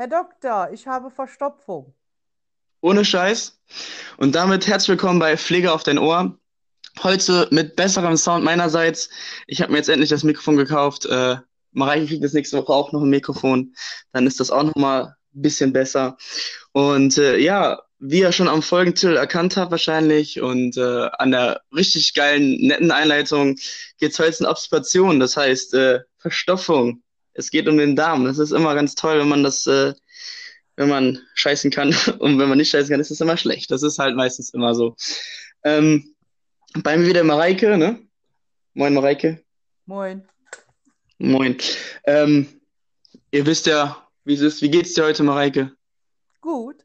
Herr Doktor, ich habe Verstopfung. Ohne Scheiß. Und damit herzlich willkommen bei Pflege auf dein Ohr. Heute mit besserem Sound meinerseits. Ich habe mir jetzt endlich das Mikrofon gekauft. Äh, Mareike kriegt das nächste Woche auch noch ein Mikrofon. Dann ist das auch noch mal ein bisschen besser. Und äh, ja, wie ihr schon am Folgentitel erkannt habt wahrscheinlich und äh, an der richtig geilen, netten Einleitung geht es heute um Obstipation, das heißt äh, Verstopfung. Es geht um den Darm. Das ist immer ganz toll, wenn man das, äh, wenn man scheißen kann und wenn man nicht scheißen kann, ist es immer schlecht. Das ist halt meistens immer so. Ähm, bei mir wieder Mareike, ne? Moin Mareike. Moin. Moin. Ähm, ihr wisst ja, wie es ist. Wie geht's dir heute, Mareike? Gut.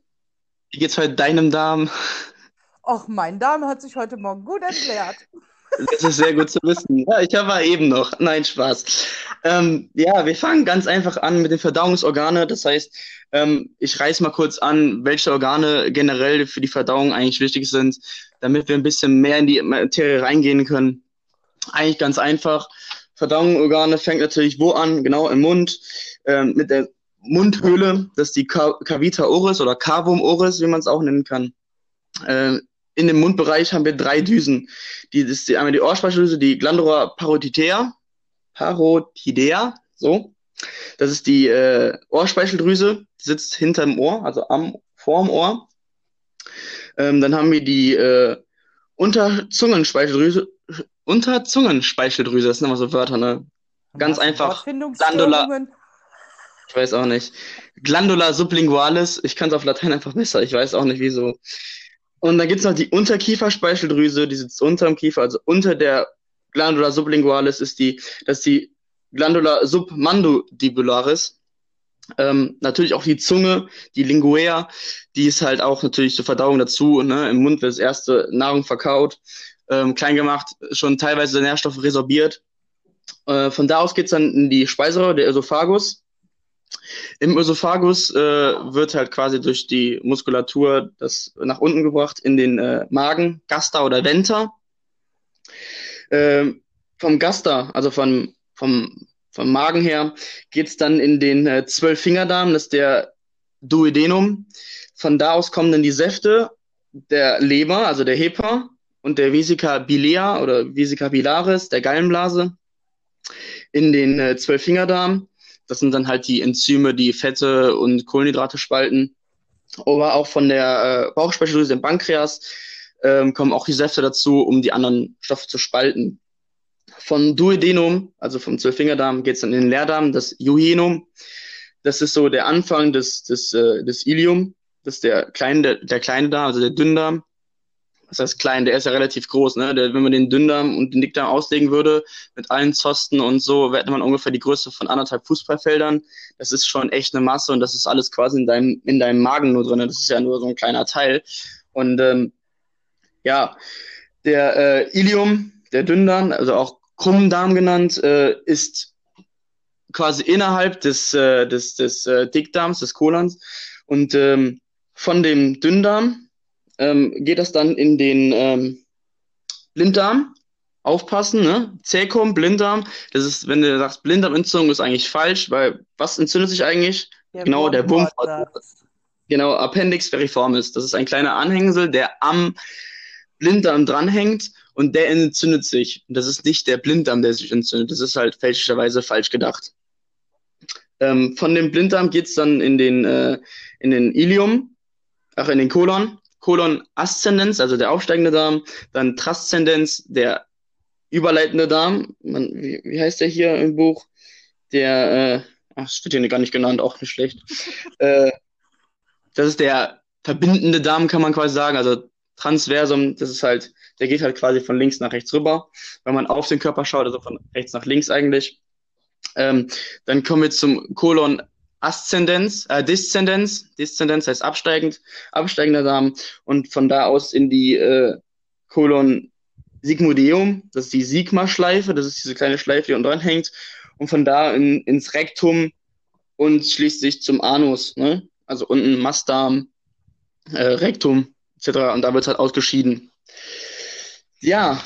Wie geht's heute deinem Darm? Och, mein Darm hat sich heute Morgen gut entleert. Das ist sehr gut zu wissen. Ja, ich habe eben noch. Nein, Spaß. Ähm, ja, wir fangen ganz einfach an mit den Verdauungsorganen. Das heißt, ähm, ich reiß mal kurz an, welche Organe generell für die Verdauung eigentlich wichtig sind, damit wir ein bisschen mehr in die Materie reingehen können. Eigentlich ganz einfach. Verdauungsorgane fängt natürlich wo an? Genau im Mund, ähm, mit der Mundhöhle. Das ist die Cavita oris oder Cavum oris, wie man es auch nennen kann. Äh, in dem Mundbereich haben wir drei Düsen. Die, das ist die, einmal die Ohrspeicheldrüse, die Glandula parotidea, parotidea, so. Das ist die äh, Ohrspeicheldrüse, die sitzt hinterm Ohr, also am, vorm Ohr. Ähm, dann haben wir die äh, Unterzungenspeicheldrüse, Unterzungenspeicheldrüse, das sind immer so Wörter, ne? Ganz einfach. Glandula. Ich weiß auch nicht. Glandula sublingualis, ich kann es auf Latein einfach besser, ich weiß auch nicht wieso. Und dann gibt es noch die Unterkieferspeicheldrüse, die sitzt unter dem Kiefer, also unter der Glandula sublingualis ist die, das ist die Glandula submandibularis. Ähm, natürlich auch die Zunge, die Linguea, die ist halt auch natürlich zur Verdauung dazu. Ne? Im Mund wird das erste Nahrung verkaut, ähm, klein gemacht, schon teilweise Nährstoffe resorbiert. Äh, von da aus geht's dann in die Speiseröhre, der Esophagus. Im Ösophagus äh, wird halt quasi durch die Muskulatur das nach unten gebracht in den äh, Magen, Gaster oder Venter. Äh, vom Gaster, also von, vom, vom Magen her, geht's dann in den äh, Zwölffingerdarm, das ist der Duodenum. Von da aus kommen dann die Säfte der Leber, also der Hepa, und der Vesica bilea oder Vesica bilaris, der Gallenblase, in den äh, Zwölffingerdarm. Das sind dann halt die Enzyme, die Fette und Kohlenhydrate spalten. Aber auch von der äh, Bauchspeicheldrüse, dem Pankreas, ähm, kommen auch die Säfte dazu, um die anderen Stoffe zu spalten. Von Duodenum, also vom Zwölffingerdarm, geht es dann in den Leerdarm, das Jejunum. Das ist so der Anfang des, des, äh, des Ilium. Das ist der kleine, der kleine Darm, also der Dünndarm das heißt klein, der ist ja relativ groß, ne? Der, wenn man den Dünndarm und den Dickdarm auslegen würde, mit allen Zosten und so, hätte man ungefähr die Größe von anderthalb Fußballfeldern. Das ist schon echt eine Masse und das ist alles quasi in deinem, in deinem Magen nur drin. Das ist ja nur so ein kleiner Teil. Und ähm, ja, der äh, Ilium, der Dünndarm, also auch Krummdarm genannt, äh, ist quasi innerhalb des, äh, des, des äh, Dickdarms, des Kolons. Und ähm, von dem Dünndarm ähm, geht das dann in den ähm, Blinddarm. Aufpassen, ne? Zäkum, Blinddarm. Das ist, wenn du sagst, Blinddarmentzündung ist eigentlich falsch, weil was entzündet sich eigentlich? Der genau, der Wurm. Genau, Appendix veriformis. Das ist ein kleiner Anhängsel, der am Blinddarm dranhängt und der entzündet sich. Und das ist nicht der Blinddarm, der sich entzündet. Das ist halt fälschlicherweise falsch gedacht. Ähm, von dem Blinddarm geht's dann in den, äh, in den Ilium, ach, in den Kolon. Kolon Aszendenz, also der aufsteigende Darm, dann Transzendenz, der überleitende Darm, man, wie, wie heißt der hier im Buch? Der, äh, ach, das wird hier gar nicht genannt, auch nicht schlecht. äh, das ist der verbindende Darm, kann man quasi sagen, also Transversum, das ist halt, der geht halt quasi von links nach rechts rüber, wenn man auf den Körper schaut, also von rechts nach links eigentlich. Ähm, dann kommen wir zum Kolon Aszendenz, äh, Deszendenz, Deszendenz heißt absteigend, absteigender Darm und von da aus in die äh, Kolon Sigmodeum, das ist die Sigma-Schleife, das ist diese kleine Schleife, die unten dran hängt und von da in, ins Rektum und schließlich zum Anus, ne? also unten Mastdarm, äh, Rektum etc. und da wird halt ausgeschieden. Ja,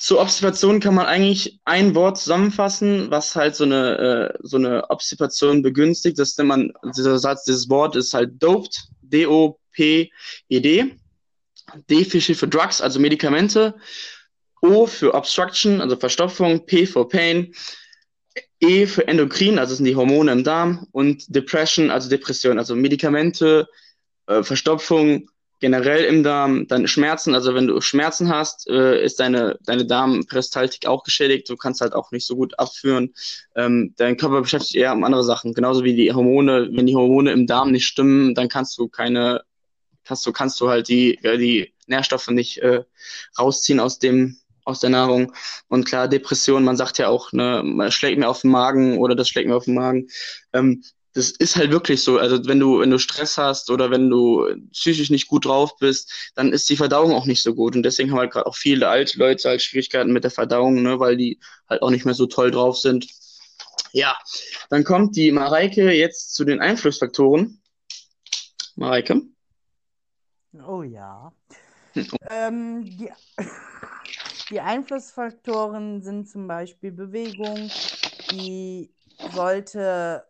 zur Obstipation kann man eigentlich ein Wort zusammenfassen, was halt so eine, äh, so eine Obstipation begünstigt. Das nennt man, dieser Satz, dieses Wort ist halt doped, D-O-P-E-D. D steht für Drugs, also Medikamente. O für Obstruction, also Verstopfung. P für Pain. E für Endokrin, also sind die Hormone im Darm. Und Depression, also Depression, also Medikamente, äh, Verstopfung, generell im Darm, dann Schmerzen, also wenn du Schmerzen hast, äh, ist deine, deine Darmperistaltik auch geschädigt, du kannst halt auch nicht so gut abführen. Ähm, dein Körper beschäftigt sich eher um andere Sachen, genauso wie die Hormone, wenn die Hormone im Darm nicht stimmen, dann kannst du keine, kannst du, kannst du halt die, ja, die Nährstoffe nicht äh, rausziehen aus dem aus der Nahrung. Und klar, Depression, man sagt ja auch, ne, schlägt mir auf den Magen oder das schlägt mir auf den Magen. Ähm, das ist halt wirklich so. Also wenn du, wenn du Stress hast oder wenn du psychisch nicht gut drauf bist, dann ist die Verdauung auch nicht so gut. Und deswegen haben halt gerade auch viele alte Leute halt Schwierigkeiten mit der Verdauung, ne, weil die halt auch nicht mehr so toll drauf sind. Ja, dann kommt die Mareike jetzt zu den Einflussfaktoren. Mareike? Oh ja. Oh. Ähm, die, die Einflussfaktoren sind zum Beispiel Bewegung, die sollte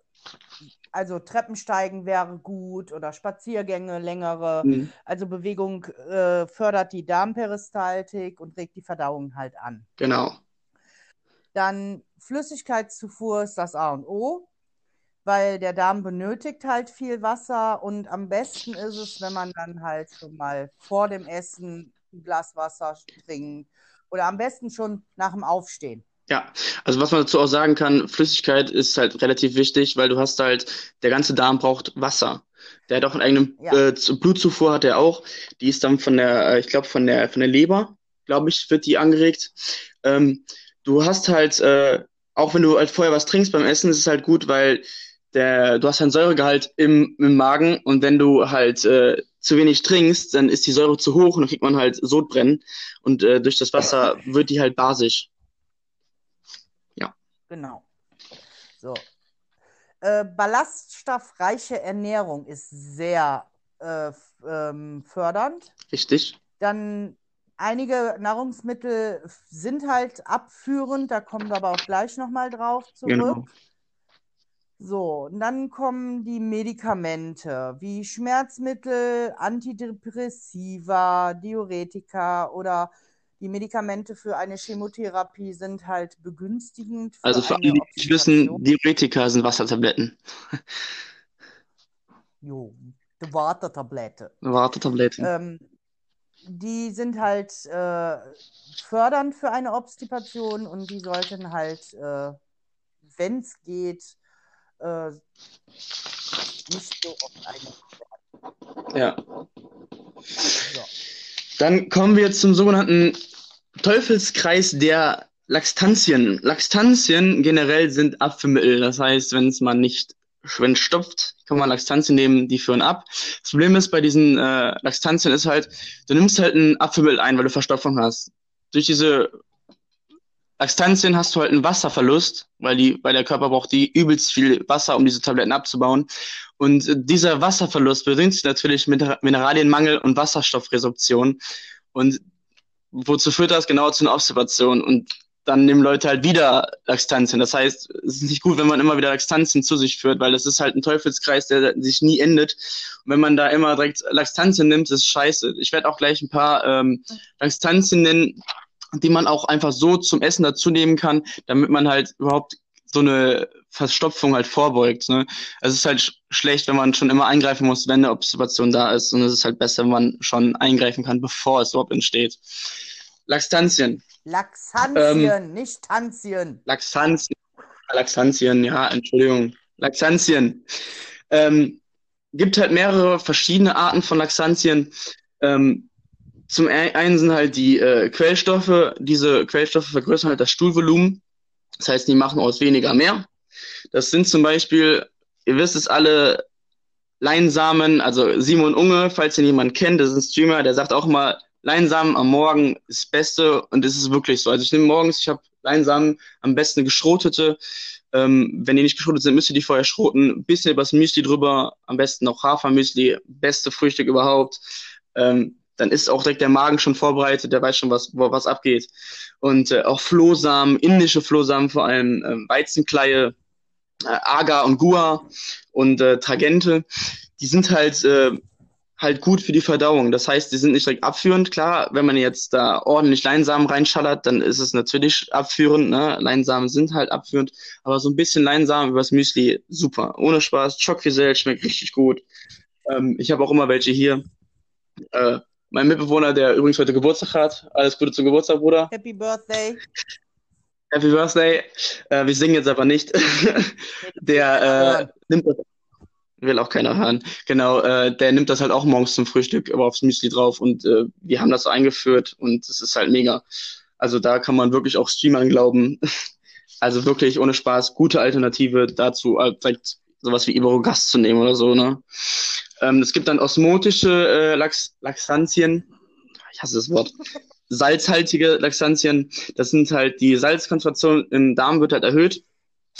also Treppensteigen wäre gut oder Spaziergänge, längere. Mhm. Also Bewegung äh, fördert die Darmperistaltik und regt die Verdauung halt an. Genau. Dann Flüssigkeitszufuhr ist das A und O, weil der Darm benötigt halt viel Wasser und am besten ist es, wenn man dann halt schon mal vor dem Essen ein Glas Wasser trinkt oder am besten schon nach dem Aufstehen. Ja, also was man dazu auch sagen kann, Flüssigkeit ist halt relativ wichtig, weil du hast halt, der ganze Darm braucht Wasser. Der hat auch einen eigenen ja. äh, Blutzufuhr hat er auch. Die ist dann von der, äh, ich glaube von der von der Leber, glaube ich, wird die angeregt. Ähm, du hast halt, äh, auch wenn du halt vorher was trinkst beim Essen, ist es halt gut, weil der, du hast einen Säuregehalt im, im Magen und wenn du halt äh, zu wenig trinkst, dann ist die Säure zu hoch und dann kriegt man halt Sodbrennen und äh, durch das Wasser wird die halt basisch. Genau. So. Äh, ballaststoffreiche Ernährung ist sehr äh, ähm, fördernd. Richtig. Dann einige Nahrungsmittel sind halt abführend, da kommen wir aber auch gleich nochmal drauf zurück. Genau. So, und dann kommen die Medikamente wie Schmerzmittel, Antidepressiva, Diuretika oder die Medikamente für eine Chemotherapie sind halt begünstigend. Für also für alle, die nicht wissen, Diuretika sind Wassertabletten. Jo, die Watertablette. Watertablette. Ähm, die sind halt äh, fördernd für eine Obstipation und die sollten halt, äh, wenn es geht, äh, nicht so oft eingenommen werden. Ja. So. Dann kommen wir zum sogenannten Teufelskreis der Laxtantien. Laxtantien generell sind Abführmittel. Das heißt, wenn es mal nicht wenn stopft, kann man Laxtantien nehmen, die führen ab. Das Problem ist bei diesen äh, Laxtantien ist halt, du nimmst halt ein Abführmittel ein, weil du Verstopfung hast. Durch diese Laxtantien hast du halt einen Wasserverlust, weil die, weil der Körper braucht die übelst viel Wasser, um diese Tabletten abzubauen. Und dieser Wasserverlust bedingt sich natürlich mit Mineralienmangel und Wasserstoffresorption. Und wozu führt das? Genau zu einer Observation. Und dann nehmen Leute halt wieder Laxtantien. Das heißt, es ist nicht gut, wenn man immer wieder Laxtantien zu sich führt, weil das ist halt ein Teufelskreis, der sich nie endet. Und wenn man da immer direkt Laxtantien nimmt, ist scheiße. Ich werde auch gleich ein paar ähm, Laxtantien nennen, die man auch einfach so zum Essen dazu nehmen kann, damit man halt überhaupt so eine Verstopfung halt vorbeugt. Ne? Also es ist halt sch schlecht, wenn man schon immer eingreifen muss, wenn eine Observation da ist. Und es ist halt besser, wenn man schon eingreifen kann, bevor es überhaupt entsteht. Laxtantien. Laxantien, ähm, nicht Tanzien. Laxantien. Laxantien, ja, Entschuldigung. Laxantien. Ähm, gibt halt mehrere verschiedene Arten von Laxantien. Ähm, zum einen sind halt die äh, Quellstoffe. Diese Quellstoffe vergrößern halt das Stuhlvolumen. Das heißt, die machen aus weniger mehr. Das sind zum Beispiel, ihr wisst es alle, Leinsamen, also Simon Unge, falls ihr jemanden kennt, das ist ein Streamer, der sagt auch mal, Leinsamen am Morgen ist das Beste und es ist wirklich so. Also ich nehme morgens, ich habe Leinsamen am besten geschrotete. Ähm, wenn die nicht geschrotet sind, müsst ihr die vorher schroten. Bisschen übers Müsli drüber, am besten noch Hafermüsli, beste Frühstück überhaupt. Ähm, dann ist auch direkt der Magen schon vorbereitet, der weiß schon, was, wo, was abgeht. Und äh, auch Flohsamen, indische Flohsamen vor allem, äh, Weizenkleie, äh, Agar und Gua und äh, Tragente, die sind halt äh, halt gut für die Verdauung. Das heißt, die sind nicht direkt abführend. Klar, wenn man jetzt da ordentlich Leinsamen reinschallert, dann ist es natürlich abführend. Ne? Leinsamen sind halt abführend, aber so ein bisschen Leinsamen übers Müsli, super. Ohne Spaß. Schockgesell schmeckt richtig gut. Ähm, ich habe auch immer welche hier. Äh, mein Mitbewohner, der übrigens heute Geburtstag hat. Alles Gute zum Geburtstag, Bruder. Happy Birthday. Happy Birthday. Äh, wir singen jetzt aber nicht. der äh, nimmt das will auch keiner hören. Genau, äh, der nimmt das halt auch morgens zum Frühstück, aber aufs Müsli drauf und äh, wir haben das eingeführt und es ist halt mega. Also da kann man wirklich auch Streamern glauben. Also wirklich ohne Spaß, gute Alternative dazu, äh, vielleicht sowas wie Iberogast zu nehmen oder so, ne? Ähm, es gibt dann osmotische äh, Lax Laxantien. Ich hasse das Wort. Salzhaltige Laxantien. Das sind halt die Salzkonzentration im Darm wird halt erhöht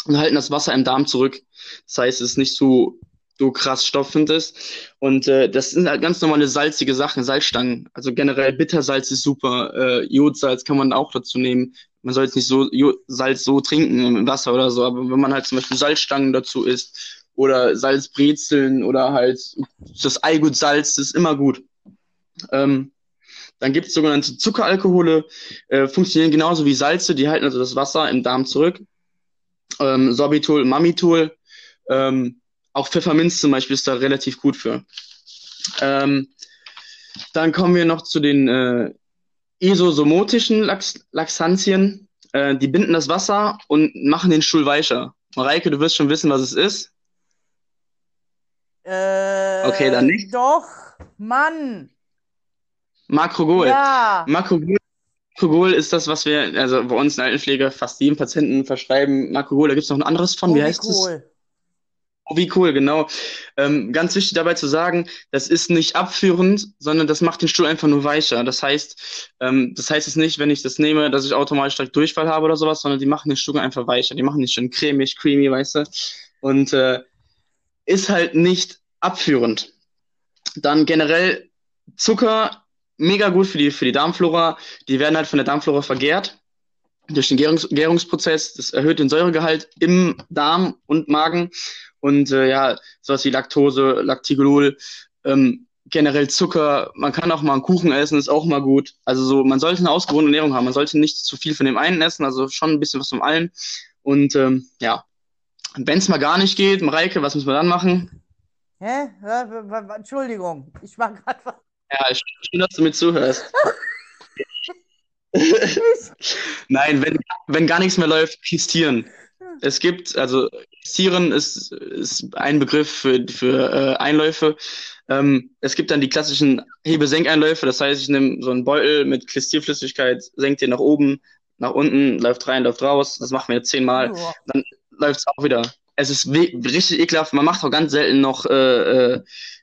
und halten das Wasser im Darm zurück. Das heißt, es ist nicht so so krass stoffend ist. Und äh, das sind halt ganz normale salzige Sachen, Salzstangen. Also generell Bittersalz ist super, äh, Jodsalz kann man auch dazu nehmen. Man soll jetzt nicht so Jod Salz so trinken im Wasser oder so, aber wenn man halt zum Beispiel Salzstangen dazu isst oder Salzbrezeln oder halt das Eigut-Salz, das ist immer gut. Ähm, dann gibt es sogenannte Zuckeralkohole, äh, funktionieren genauso wie Salze, die halten also das Wasser im Darm zurück. Ähm, Sorbitol, Mamitol, ähm, auch Pfefferminz zum Beispiel ist da relativ gut für. Ähm, dann kommen wir noch zu den äh, isosomotischen Lax Laxantien. Äh, die binden das Wasser und machen den Stuhl weicher. Mareike, du wirst schon wissen, was es ist. Äh, okay, dann nicht. Doch, Mann. Makrogol. Ja. Makrogol, Makrogol ist das, was wir, also bei uns in Altenpflege fast jedem Patienten verschreiben. Makrogol, da gibt es noch ein anderes von. Wie heißt das? Oh, wie cool, genau. Ähm, ganz wichtig dabei zu sagen, das ist nicht abführend, sondern das macht den Stuhl einfach nur weicher. Das heißt, ähm, das heißt es nicht, wenn ich das nehme, dass ich automatisch direkt Durchfall habe oder sowas, sondern die machen den Stuhl einfach weicher. Die machen den schön cremig, creamy, weißt du. Und äh, ist halt nicht abführend. Dann generell Zucker, mega gut für die, für die Darmflora. Die werden halt von der Darmflora vergärt durch den Gärungs Gärungsprozess. Das erhöht den Säuregehalt im Darm und Magen und äh, ja, sowas wie Laktose, Lactigolol, ähm, generell Zucker, man kann auch mal einen Kuchen essen, ist auch mal gut. Also so, man sollte eine ausgewogene Ernährung haben, man sollte nicht zu viel von dem einen essen, also schon ein bisschen was von allen. Und ähm, ja, wenn es mal gar nicht geht, Mareike, was müssen wir dann machen? Hä? Entschuldigung, ich war gerade was. Ja, schön, dass du mir zuhörst. Nein, wenn, wenn gar nichts mehr läuft, kistieren. Es gibt, also Sieren ist, ist ein Begriff für, für äh, Einläufe. Ähm, es gibt dann die klassischen Hebe-Senkeinläufe, das heißt, ich nehme so einen Beutel mit Klistierflüssigkeit, senke den nach oben, nach unten, läuft rein, läuft raus. Das machen wir jetzt zehnmal. Ja. Dann läuft es auch wieder. Es ist richtig ekelhaft. Man macht auch ganz selten noch äh, äh,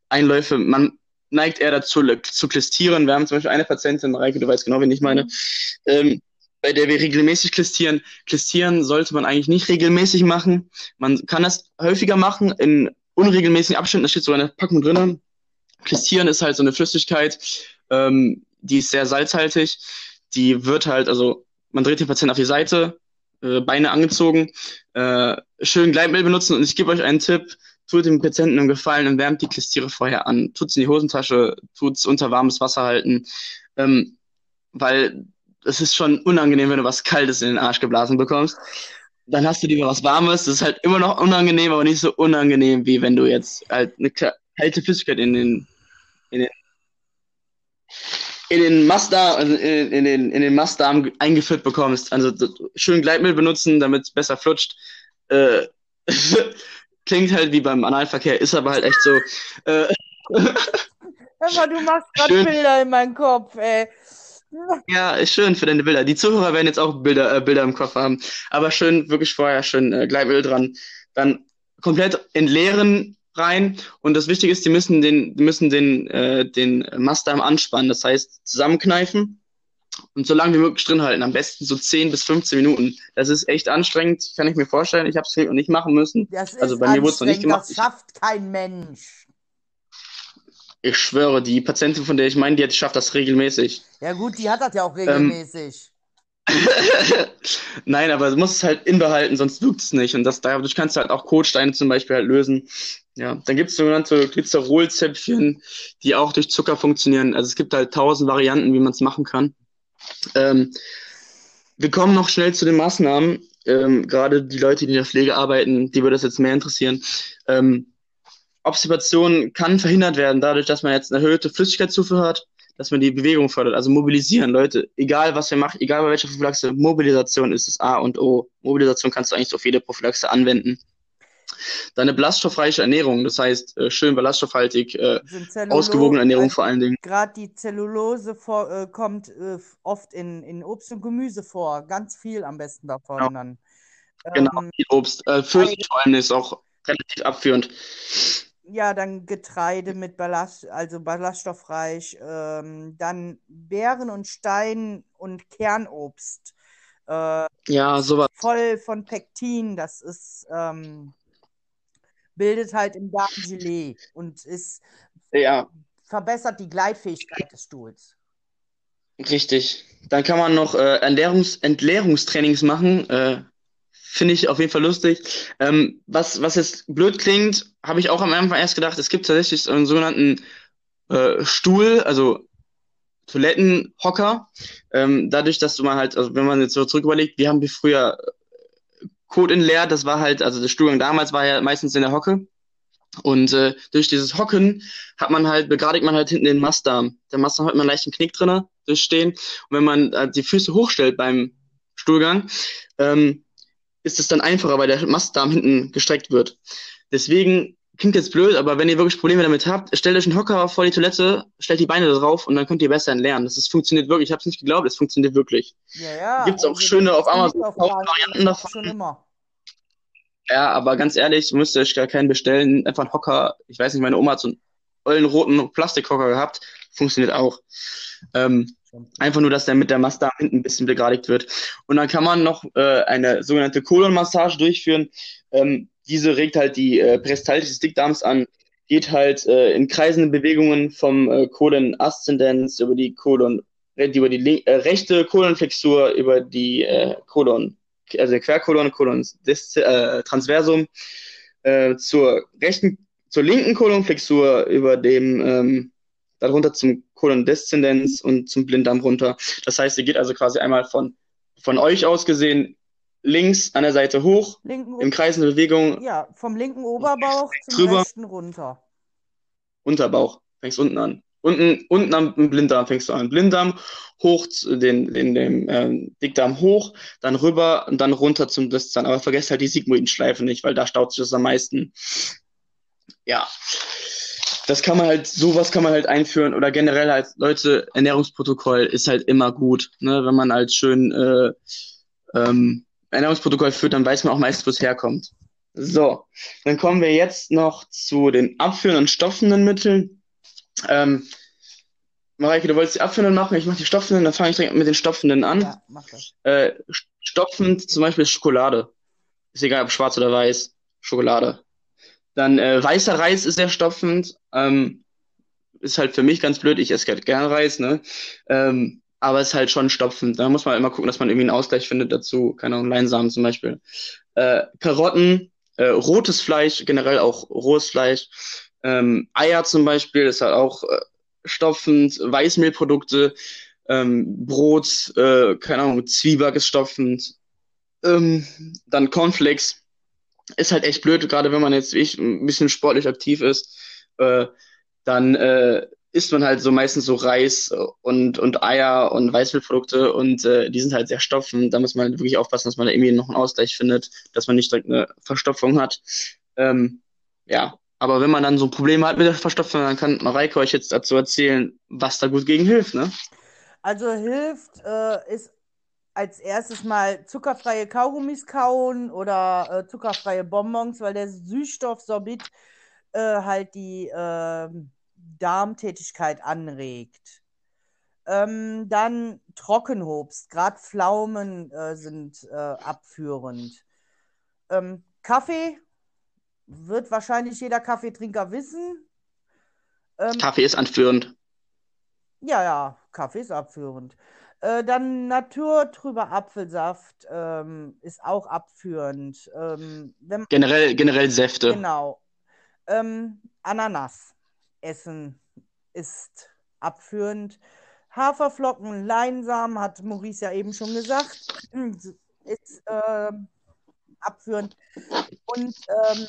Einläufe. Man neigt eher dazu zu klistieren. Wir haben zum Beispiel eine Patientin, Mareike, du weißt genau, wen ich meine, ähm, bei der wir regelmäßig klistieren. Klistieren sollte man eigentlich nicht regelmäßig machen. Man kann das häufiger machen in unregelmäßigen Abständen. Da steht sogar eine Packung drinnen. Klistieren ist halt so eine Flüssigkeit, ähm, die ist sehr salzhaltig. Die wird halt, also man dreht den Patienten auf die Seite, äh, Beine angezogen, äh, schön Gleitmittel benutzen und ich gebe euch einen Tipp, tut dem Patienten einen Gefallen und wärmt die Klistiere vorher an. Tut's in die Hosentasche, tut's unter warmes Wasser halten, ähm, weil es ist schon unangenehm, wenn du was Kaltes in den Arsch geblasen bekommst. Dann hast du lieber was Warmes. Das ist halt immer noch unangenehm, aber nicht so unangenehm, wie wenn du jetzt halt eine kalte Flüssigkeit in den, in den, in den Mastdarm, also in, in, den, in den Mastdarm eingeführt bekommst. Also schön Gleitmittel benutzen, damit es besser flutscht. Äh, klingt halt wie beim Analverkehr, ist aber halt echt so. Äh, Emma, du machst gerade Bilder in meinen Kopf, ey. Ja, ist schön für deine Bilder. Die Zuhörer werden jetzt auch Bilder, äh, Bilder im Kopf haben. Aber schön, wirklich vorher schön äh, Gleitmittel dran. Dann komplett entleeren rein. Und das Wichtige ist, die müssen den, die müssen den, äh, den Mastdarm anspannen. Das heißt, zusammenkneifen und so lange wie möglich drin halten. Am besten so 10 bis 15 Minuten. Das ist echt anstrengend, kann ich mir vorstellen. Ich habe es noch nicht machen müssen. Das also bei mir wurde es noch nicht gemacht. Das schafft kein Mensch. Ich schwöre, die Patientin, von der ich meine, die schafft das regelmäßig. Ja, gut, die hat das ja auch regelmäßig. Nein, aber du musst es halt inbehalten, sonst wirkt es nicht. Und das, dadurch kannst du halt auch Kotsteine zum Beispiel halt lösen. Ja, dann gibt es sogenannte Glycerolzäpfchen, die auch durch Zucker funktionieren. Also es gibt halt tausend Varianten, wie man es machen kann. Ähm, wir kommen noch schnell zu den Maßnahmen. Ähm, Gerade die Leute, die in der Pflege arbeiten, die würde das jetzt mehr interessieren. Ähm, Obstipation kann verhindert werden, dadurch, dass man jetzt eine erhöhte Flüssigkeitszufuhr hat dass man die Bewegung fördert. Also mobilisieren, Leute. Egal, was wir machen, egal bei welcher Prophylaxe, Mobilisation ist das A und O. Mobilisation kannst du eigentlich auf jede Prophylaxe anwenden. Dann eine ballaststoffreiche Ernährung, das heißt äh, schön ballaststoffhaltig, äh, ausgewogene Ernährung vor allen Dingen. Gerade die Zellulose vor, äh, kommt äh, oft in, in Obst und Gemüse vor, ganz viel am besten davon genau. dann. Genau, ähm, viel Obst. Äh, Pfirsich vor allem ist auch relativ abführend ja, dann Getreide mit Ballast, also ballaststoffreich, ähm, dann Beeren und Stein und Kernobst. Äh, ja, sowas. Voll von Pektin, das ist, ähm, bildet halt im Darm Gelee und ist, ja. verbessert die Gleitfähigkeit des Stuhls. Richtig. Dann kann man noch äh, Entleerungs Entleerungstrainings machen. Äh, Finde ich auf jeden Fall lustig. Ähm, was, was jetzt blöd klingt, habe ich auch am Anfang erst gedacht, es gibt tatsächlich so einen sogenannten äh, Stuhl, also Toilettenhocker. Ähm, dadurch, dass du mal halt, also wenn man jetzt so zurück überlegt, wir haben wie früher Code in leer, das war halt, also der Stuhlgang damals war ja meistens in der Hocke. Und äh, durch dieses Hocken hat man halt, begradigt man halt hinten den Mastdarm. Der Mastdarm hat immer einen leichten Knick drinne durchstehen. Und wenn man äh, die Füße hochstellt beim Stuhlgang, ähm, ist es dann einfacher, weil der Mastdarm hinten gestreckt wird. Deswegen klingt jetzt blöd, aber wenn ihr wirklich Probleme damit habt, stellt euch einen Hocker vor die Toilette, stellt die Beine da drauf und dann könnt ihr besser entleeren. Das ist, funktioniert wirklich. Ich habe es nicht geglaubt, es funktioniert wirklich. Ja, ja. Gibt es auch also schöne auf Amazon auf Varianten davon. Schon immer. Ja, aber ganz ehrlich, müsst ihr euch gar keinen bestellen. Einfach einen Hocker. Ich weiß nicht, meine Oma hat so einen ollen roten Plastikhocker gehabt. Funktioniert auch. Ähm, Einfach nur, dass der mit der Master hinten ein bisschen begradigt wird. Und dann kann man noch äh, eine sogenannte Kolonmassage durchführen. Ähm, diese regt halt die äh, Peristaltik des Dickdarms an, geht halt äh, in kreisenden Bewegungen vom äh, Kolon Aszendenz über die Kolon, über die äh, rechte Kolonflexur, über die äh, Kolon, also Querkolon, Kolon äh, Transversum, äh, zur rechten, zur linken Kolonflexur über dem ähm, darunter zum Kolondeszendenz und zum Blinddarm runter. Das heißt, ihr geht also quasi einmal von, von euch aus gesehen links an der Seite hoch, linken im Kreis eine Bewegung. Ja, vom linken Oberbauch zum drüber, rechten runter. Unterbauch, fängst unten an. Unten, unten am Blinddarm fängst du an. Blinddarm hoch, den, den, den ähm, Dickdarm hoch, dann rüber und dann runter zum Distan. Aber vergesst halt die Sigmoidenschleife nicht, weil da staut sich das am meisten. Ja das kann man halt, sowas kann man halt einführen oder generell halt, Leute, Ernährungsprotokoll ist halt immer gut, ne? Wenn man halt schön äh, ähm, Ernährungsprotokoll führt, dann weiß man auch meistens, wo es herkommt. So, dann kommen wir jetzt noch zu den abführenden und stoffenden Mitteln. Ähm, Mareike, du wolltest die abführenden machen, ich mache die stoffenden, dann fange ich direkt mit den stopfenden an. Ja, mach das. Äh, stopfend zum Beispiel Schokolade. Ist egal, ob schwarz oder weiß. Schokolade. Dann äh, weißer Reis ist sehr stopfend. Ähm, ist halt für mich ganz blöd. Ich esse gerne Reis, ne? Ähm, aber ist halt schon stopfend. Da muss man immer gucken, dass man irgendwie einen Ausgleich findet dazu. Keine Ahnung, Leinsamen zum Beispiel. Äh, Karotten, äh, rotes Fleisch, generell auch rohes Fleisch. Ähm, Eier zum Beispiel ist halt auch äh, stopfend. Weißmehlprodukte, ähm, Brot, äh, keine Ahnung, Zwieback ist stopfend. Ähm, dann Cornflakes ist halt echt blöd, gerade wenn man jetzt wie ich ein bisschen sportlich aktiv ist, äh, dann äh, isst man halt so meistens so Reis und, und Eier und Weißmehlprodukte und äh, die sind halt sehr stopfend. Da muss man halt wirklich aufpassen, dass man da irgendwie noch einen Ausgleich findet, dass man nicht direkt eine Verstopfung hat. Ähm, ja, aber wenn man dann so ein Problem hat mit der Verstopfung, dann kann Mareike euch jetzt dazu erzählen, was da gut gegen hilft, ne? Also hilft äh, ist als erstes mal zuckerfreie Kaugummis kauen oder äh, zuckerfreie Bonbons, weil der Süßstoff Sorbit äh, halt die äh, Darmtätigkeit anregt. Ähm, dann Trockenobst, gerade Pflaumen äh, sind äh, abführend. Ähm, Kaffee wird wahrscheinlich jeder Kaffeetrinker wissen. Ähm, Kaffee ist anführend. Ja, ja, Kaffee ist abführend. Äh, dann naturtrüber Apfelsaft ähm, ist auch abführend. Ähm, generell, generell Säfte. Genau. Ähm, Ananas essen ist abführend. Haferflocken, Leinsamen, hat Maurice ja eben schon gesagt, ist äh, abführend. Und ähm,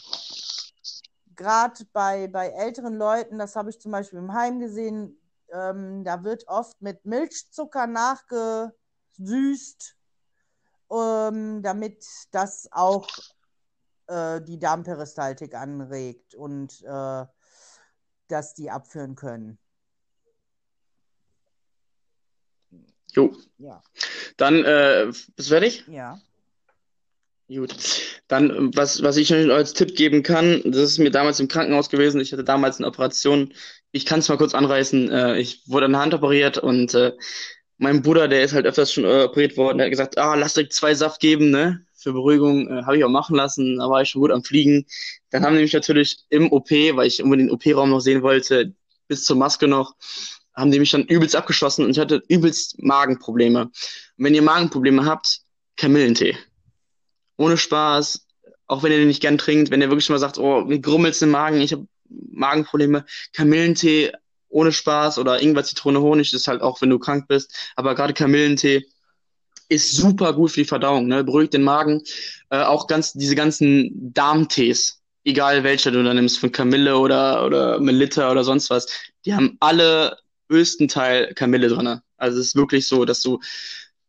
gerade bei, bei älteren Leuten, das habe ich zum Beispiel im Heim gesehen, ähm, da wird oft mit Milchzucker nachgesüßt, ähm, damit das auch äh, die Darmperistaltik anregt und äh, dass die abführen können. Jo. Ja. Dann, äh, bist du fertig? Ja. Gut. Dann, was, was ich euch als Tipp geben kann, das ist mir damals im Krankenhaus gewesen. Ich hatte damals eine Operation. Ich kann es mal kurz anreißen. Äh, ich wurde an der Hand operiert und äh, mein Bruder, der ist halt öfters schon äh, operiert worden, der hat gesagt, ah, lass direkt zwei Saft geben, ne? Für Beruhigung äh, habe ich auch machen lassen, da war ich schon gut am Fliegen. Dann haben die mich natürlich im OP, weil ich unbedingt den OP-Raum noch sehen wollte, bis zur Maske noch, haben die mich dann übelst abgeschossen und ich hatte übelst Magenprobleme. Und wenn ihr Magenprobleme habt, Kamillentee ohne Spaß, auch wenn ihr den nicht gern trinkt, wenn ihr wirklich mal sagt, oh, mir grummelt's im Magen, ich habe Magenprobleme, Kamillentee ohne Spaß oder Ingwer, Zitrone, Honig, das ist halt auch, wenn du krank bist, aber gerade Kamillentee ist super gut für die Verdauung, ne? beruhigt den Magen, äh, auch ganz diese ganzen Darmtees, egal welche du da nimmst, von Kamille oder oder Melitta oder sonst was, die haben alle größten Teil Kamille drin. Also es ist wirklich so, dass du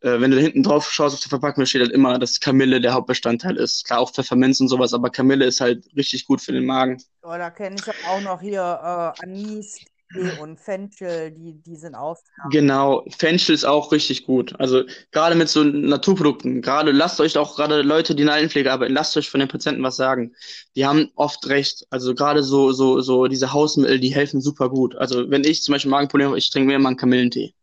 äh, wenn du da hinten drauf schaust auf der Verpackung, steht halt immer, dass Kamille der Hauptbestandteil ist. Klar, auch Pfefferminz und sowas, aber Kamille ist halt richtig gut für den Magen. Oh, da kenne ich auch noch hier äh, Anis und Fenchel, die, die sind auch. Genau, Fenchel ist auch richtig gut. Also gerade mit so Naturprodukten, gerade lasst euch auch gerade Leute, die in der Altenpflege arbeiten, lasst euch von den Patienten was sagen. Die haben oft recht. Also gerade so, so, so diese Hausmittel, die helfen super gut. Also wenn ich zum Beispiel Magenprobleme habe, ich trinke mir immer einen Kamillentee.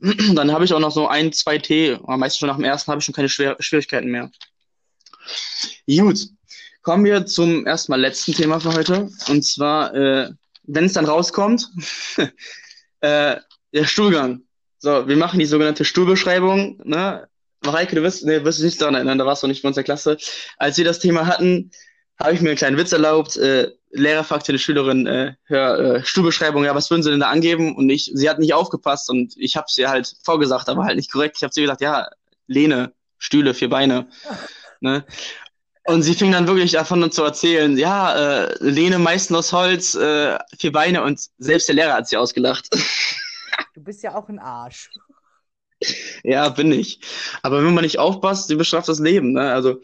Dann habe ich auch noch so ein, zwei Tee. Aber meistens schon nach dem ersten habe ich schon keine Schwer Schwierigkeiten mehr. Gut. Kommen wir zum erstmal letzten Thema für heute. Und zwar, äh, wenn es dann rauskommt, äh, der Stuhlgang. So, wir machen die sogenannte Stuhlbeschreibung. Ne? Mareike, du wirst, nee, wirst nicht daran erinnern, da warst du nicht bei uns der Klasse. Als wir das Thema hatten, habe ich mir einen kleinen Witz erlaubt. Äh, Lehrer fragte die Schülerin, äh, hör, äh, Stuhlbeschreibung, ja, was würden sie denn da angeben? Und ich, sie hat nicht aufgepasst und ich habe sie halt vorgesagt, aber halt nicht korrekt. Ich habe sie gesagt, ja, Lehne, Stühle, vier Beine. Ne? Und sie fing dann wirklich davon zu erzählen, ja, äh, Lehne meistens aus Holz, äh, vier Beine und selbst der Lehrer hat sie ausgelacht. Du bist ja auch ein Arsch. Ja, bin ich. Aber wenn man nicht aufpasst, die bestraft das Leben. Ne? Also,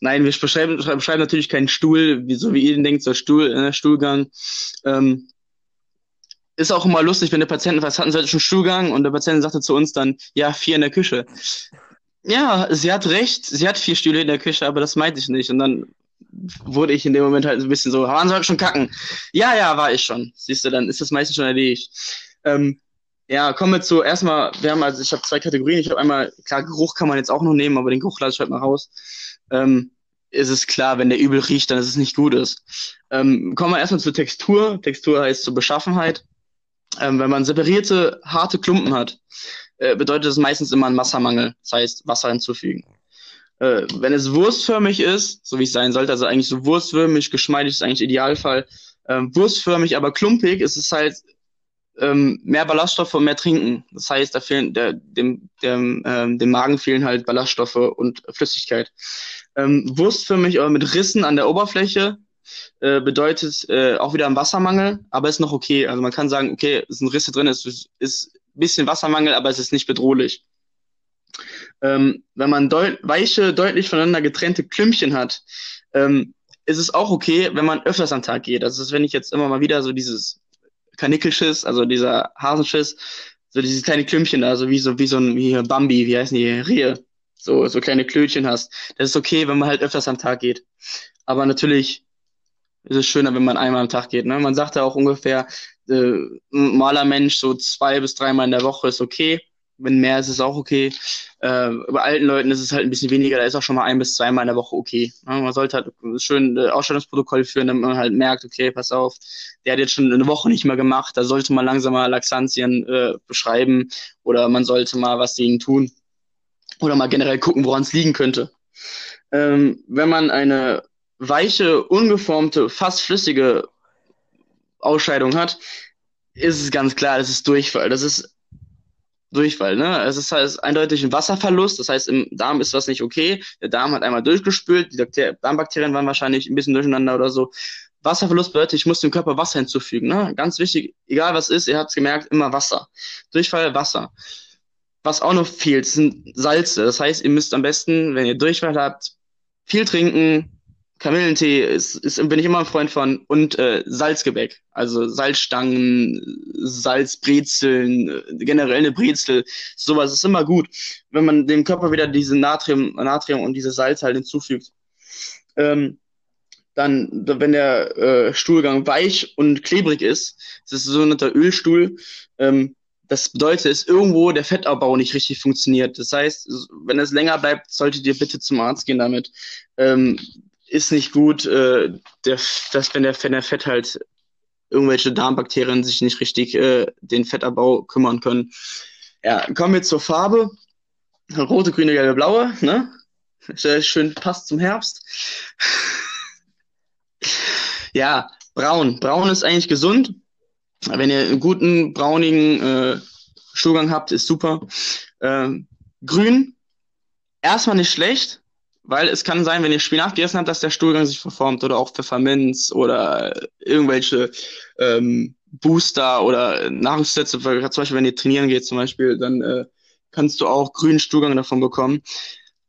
nein, wir beschreiben, beschreiben natürlich keinen Stuhl, wie, so wie ihr den denkt, so Stuhl, äh, Stuhlgang. Ähm, ist auch immer lustig, wenn der Patient was hatten, sie heute schon Stuhlgang und der Patient sagte zu uns dann, ja, vier in der Küche. Ja, sie hat recht, sie hat vier Stühle in der Küche, aber das meinte ich nicht. Und dann wurde ich in dem Moment halt ein bisschen so, waren sie schon kacken? Ja, ja, war ich schon. Siehst du, dann ist das meistens schon erledigt. Ähm, ja, kommen wir zu erstmal, wir haben also, ich habe zwei Kategorien. Ich habe einmal, klar, Geruch kann man jetzt auch noch nehmen, aber den Geruch lasse ich halt mal raus. Ähm, ist es klar, wenn der übel riecht, dann ist es nicht gut ist. Ähm, kommen wir erstmal zur Textur. Textur heißt zur Beschaffenheit. Ähm, wenn man separierte, harte Klumpen hat, äh, bedeutet das meistens immer einen Wassermangel. Das heißt, Wasser hinzufügen. Äh, wenn es wurstförmig ist, so wie es sein sollte, also eigentlich so wurstförmig, geschmeidig ist eigentlich Idealfall. Ähm, wurstförmig, aber klumpig ist es halt ähm, mehr Ballaststoffe und mehr trinken. Das heißt, da fehlen der, dem, dem, ähm, dem Magen fehlen halt Ballaststoffe und Flüssigkeit. Ähm, wurstförmig oder mit Rissen an der Oberfläche äh, bedeutet äh, auch wieder ein Wassermangel, aber ist noch okay. Also man kann sagen, okay, es sind Risse drin, es ist, ist bisschen Wassermangel, aber es ist nicht bedrohlich. Ähm, wenn man deut weiche, deutlich voneinander getrennte Klümpchen hat, ähm, ist es auch okay, wenn man öfters am Tag geht. Das ist, wenn ich jetzt immer mal wieder so dieses Kanickelschiss, also dieser Hasenschiss, so dieses kleine Klümpchen da, so wie so, wie so ein, wie Bambi, wie heißen die, Rehe, so, so kleine Klötchen hast. Das ist okay, wenn man halt öfters am Tag geht. Aber natürlich ist es schöner, wenn man einmal am Tag geht. Ne? Man sagt ja auch ungefähr, äh, ein normaler Mensch so zwei bis dreimal in der Woche ist okay. Wenn mehr ist, ist auch okay. Äh, bei alten Leuten ist es halt ein bisschen weniger, da ist auch schon mal ein bis zweimal in der Woche okay. Ja, man sollte halt schön äh, Ausstellungsprotokoll führen, damit man halt merkt, okay, pass auf, der hat jetzt schon eine Woche nicht mehr gemacht, da sollte man langsam mal Laxantien äh, beschreiben oder man sollte mal was gegen tun. Oder mal generell gucken, woran es liegen könnte. Ähm, wenn man eine weiche, ungeformte, fast flüssige Ausscheidung hat, ist es ganz klar, das ist Durchfall. Das ist Durchfall, ne? Es ist halt eindeutig ein Wasserverlust, das heißt, im Darm ist was nicht okay. Der Darm hat einmal durchgespült, die Bakter Darmbakterien waren wahrscheinlich ein bisschen durcheinander oder so. Wasserverlust bedeutet, ich muss dem Körper Wasser hinzufügen, ne? Ganz wichtig, egal was ist, ihr habt es gemerkt, immer Wasser. Durchfall, Wasser. Was auch noch fehlt, sind Salze. Das heißt, ihr müsst am besten, wenn ihr Durchfall habt, viel trinken, Kamillentee ist, ist, bin ich immer ein Freund von. Und äh, Salzgebäck. Also Salzstangen, Salzbrezeln, äh, generell eine Brezel. Sowas ist immer gut, wenn man dem Körper wieder diese Natrium, Natrium und diese Salz halt hinzufügt. Ähm, dann, wenn der äh, Stuhlgang weich und klebrig ist, das ist so ein Ölstuhl, ähm, das bedeutet, dass irgendwo der Fettabbau nicht richtig funktioniert. Das heißt, wenn es länger bleibt, solltet ihr bitte zum Arzt gehen damit. Ähm, ist nicht gut, äh, der, dass wenn der, wenn der Fett halt irgendwelche Darmbakterien sich nicht richtig äh, den Fettabbau kümmern können. Ja, kommen wir zur Farbe. Rote, grüne, gelbe, blaue, ne? Sehr schön passt zum Herbst. ja, braun. Braun ist eigentlich gesund. Wenn ihr einen guten, braunigen äh, Stuhlgang habt, ist super. Ähm, grün, erstmal nicht schlecht, weil es kann sein, wenn ihr Spinat gegessen habt, dass der Stuhlgang sich verformt oder auch Pfefferminz oder irgendwelche ähm, Booster oder Nahrungssätze, zum Beispiel wenn ihr trainieren geht zum Beispiel, dann äh, kannst du auch grünen Stuhlgang davon bekommen.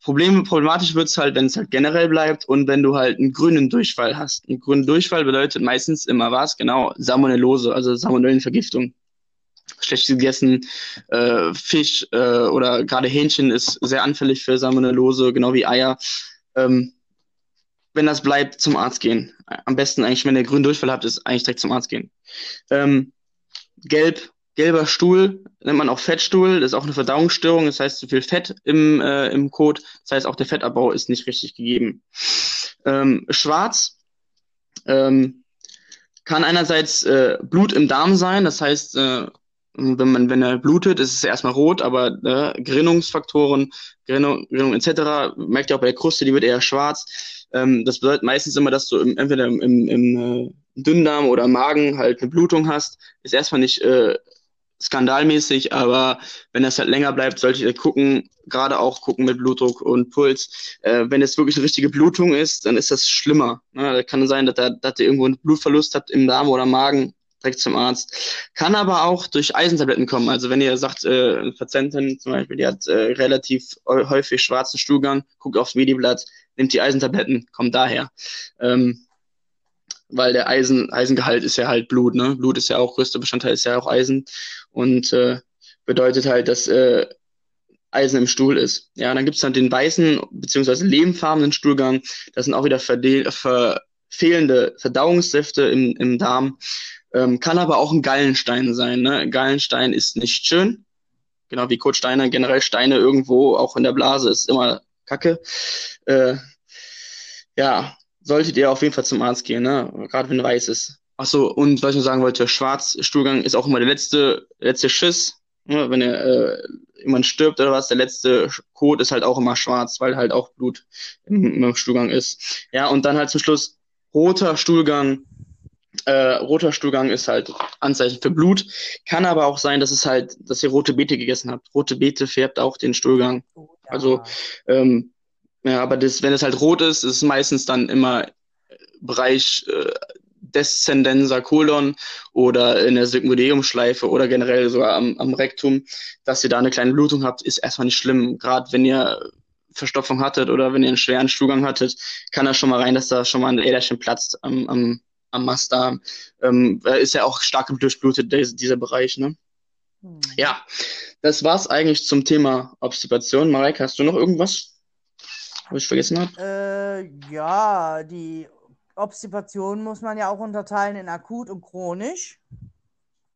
Problem, problematisch wird es halt, wenn es halt generell bleibt und wenn du halt einen grünen Durchfall hast. Ein grünen Durchfall bedeutet meistens immer was? Genau, Salmonellose, also Salmonellenvergiftung schlecht gegessen. Äh, Fisch äh, oder gerade Hähnchen ist sehr anfällig für Salmonellose, genau wie Eier. Ähm, wenn das bleibt, zum Arzt gehen. Am besten eigentlich, wenn ihr grünen Durchfall habt, ist eigentlich direkt zum Arzt gehen. Ähm, gelb, gelber Stuhl, nennt man auch Fettstuhl, das ist auch eine Verdauungsstörung, das heißt zu viel Fett im, äh, im Kot, das heißt auch der Fettabbau ist nicht richtig gegeben. Ähm, schwarz, ähm, kann einerseits äh, Blut im Darm sein, das heißt, äh, wenn man, wenn er blutet, ist es erstmal rot, aber äh, Gerinnungsfaktoren, Gerinnung, Gerinnung etc., merkt ihr auch bei der Kruste, die wird eher schwarz. Ähm, das bedeutet meistens immer, dass du im, entweder im, im, im äh, Dünndarm oder Magen halt eine Blutung hast. Ist erstmal nicht äh, skandalmäßig, aber wenn das halt länger bleibt, solltet ihr gucken, gerade auch gucken mit Blutdruck und Puls. Äh, wenn es wirklich eine richtige Blutung ist, dann ist das schlimmer. Ne? Da kann sein, dass, da, dass ihr irgendwo einen Blutverlust habt im Darm oder Magen direkt zum Arzt. Kann aber auch durch Eisentabletten kommen. Also wenn ihr sagt, äh, eine Patientin zum Beispiel, die hat äh, relativ häufig schwarzen Stuhlgang, guckt aufs Mediblatt, nimmt die Eisentabletten, kommt daher. Ähm, weil der Eisen, Eisengehalt ist ja halt Blut, ne? Blut ist ja auch, größter Bestandteil ist ja auch Eisen und äh, bedeutet halt, dass äh, Eisen im Stuhl ist. Ja, dann gibt's dann den weißen beziehungsweise lehmfarbenen Stuhlgang. Das sind auch wieder ver fehlende Verdauungssäfte im, im Darm. Ähm, kann aber auch ein Gallenstein sein. Ne? Gallenstein ist nicht schön. Genau wie Kotsteine, generell Steine irgendwo, auch in der Blase, ist immer Kacke. Äh, ja, solltet ihr auf jeden Fall zum Arzt gehen, ne? gerade wenn weiß ist. Achso, und was ich noch sagen wollte, Schwarzstuhlgang ist auch immer der letzte, letzte Schiss. Ne? Wenn er, äh, jemand stirbt oder was, der letzte Kot ist halt auch immer schwarz, weil halt auch Blut im, im Stuhlgang ist. Ja, und dann halt zum Schluss roter Stuhlgang äh, roter Stuhlgang ist halt Anzeichen für Blut. Kann aber auch sein, dass es halt, dass ihr rote Beete gegessen habt. Rote Beete färbt auch den Stuhlgang. Oh, ja. Also, ähm, ja, aber das, wenn es halt rot ist, ist es meistens dann immer Bereich äh, Deszendenser Kolon oder in der Sigmoideumschleife oder generell sogar am, am Rektum, dass ihr da eine kleine Blutung habt, ist erstmal nicht schlimm. Gerade wenn ihr Verstopfung hattet oder wenn ihr einen schweren Stuhlgang hattet, kann das schon mal rein, dass da schon mal ein Äderchen platzt am, am am Mastdarm, ähm, ist ja auch stark durchblutet, dieser Bereich. Ne? Hm. Ja, das war's eigentlich zum Thema Obstipation. Mareike, hast du noch irgendwas, was ich vergessen habe? Äh, ja, die Obstipation muss man ja auch unterteilen in akut und chronisch.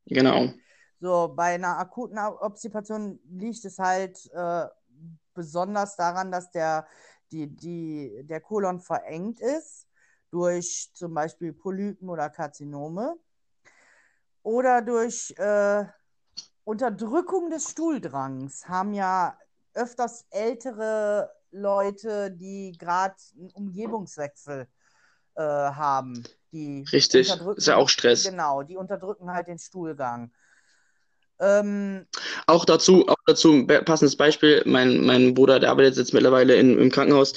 Genau. So, bei einer akuten Obstipation liegt es halt äh, besonders daran, dass der, die, die, der Kolon verengt ist durch zum Beispiel Polypen oder Karzinome oder durch äh, Unterdrückung des Stuhldrangs haben ja öfters ältere Leute, die gerade einen Umgebungswechsel äh, haben. Die Richtig, ist ja auch Stress. Genau, die unterdrücken halt den Stuhlgang. Ähm, auch dazu, auch dazu ein passendes Beispiel. Mein, mein Bruder, der arbeitet jetzt mittlerweile in, im Krankenhaus.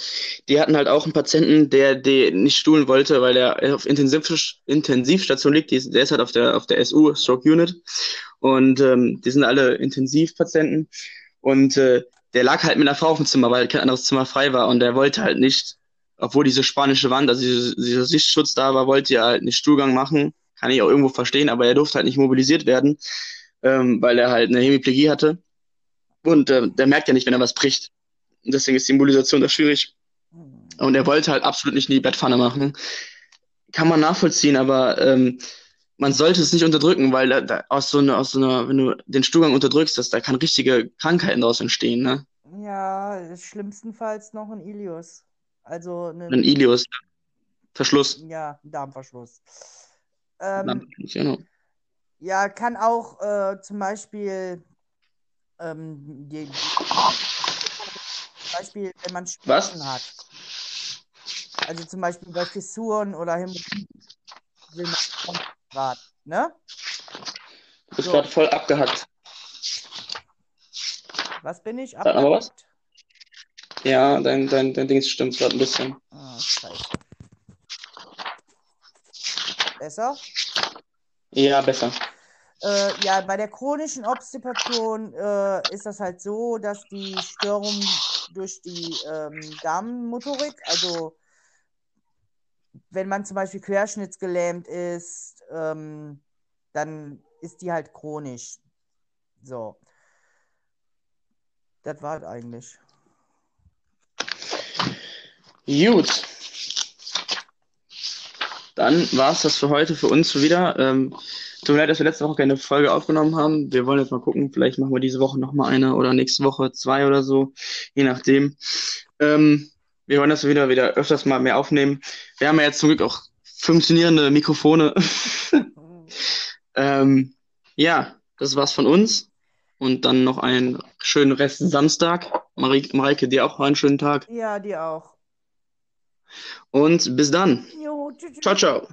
Die hatten halt auch einen Patienten, der, der nicht stuhlen wollte, weil er auf Intensiv, Intensivstation liegt. der ist halt auf der, auf der SU, Stroke Unit. Und ähm, die sind alle Intensivpatienten. Und äh, der lag halt mit einer Frau auf dem Zimmer, weil kein anderes Zimmer frei war. Und der wollte halt nicht, obwohl diese spanische Wand, also dieser, Sichtschutz da war, wollte er halt nicht Stuhlgang machen. Kann ich auch irgendwo verstehen, aber er durfte halt nicht mobilisiert werden ähm, weil er halt eine Hemiplegie hatte. Und äh, der merkt ja nicht, wenn er was bricht. Und deswegen ist die Mobilisation da schwierig. Und er wollte halt absolut nicht in die Bettpfanne machen. Kann man nachvollziehen, aber ähm, man sollte es nicht unterdrücken, weil da, da, aus so einer, aus so einer, wenn du den Stuhlgang unterdrückst, dass da kann richtige Krankheiten daraus entstehen, ne? Ja, schlimmstenfalls noch ein Ilius. Also eine, ein Ilius. Verschluss. Ja, Darmverschluss. Ähm, Darmverschluss, genau. Ja, kann auch äh, zum Beispiel, ähm, die, zum Beispiel, wenn man Schmerzen hat. Also zum Beispiel bei Fissuren oder Hämorrhoiden will man ne? Du bist so. gerade voll abgehackt. Was bin ich? Abgehackt? Aber was? Ja, dein, dein, dein Ding stimmt gerade ein bisschen. Ah, scheiße. Besser? Ja, besser. Äh, ja, bei der chronischen Obstipation äh, ist das halt so, dass die Störung durch die ähm, Darmmotorik, also wenn man zum Beispiel querschnittsgelähmt ist, ähm, dann ist die halt chronisch. So. Das war es eigentlich. Gut. Dann war es das für heute für uns wieder. Ähm, Tut mir leid, dass wir letzte Woche keine Folge aufgenommen haben. Wir wollen jetzt mal gucken. Vielleicht machen wir diese Woche nochmal eine oder nächste Woche zwei oder so. Je nachdem. Ähm, wir wollen das wieder, wieder öfters mal mehr aufnehmen. Wir haben ja jetzt zum Glück auch funktionierende Mikrofone. ähm, ja, das war's von uns. Und dann noch einen schönen Rest Samstag. Mareike, dir auch einen schönen Tag. Ja, dir auch. Und bis dann. Jo, tschüss. Ciao, ciao.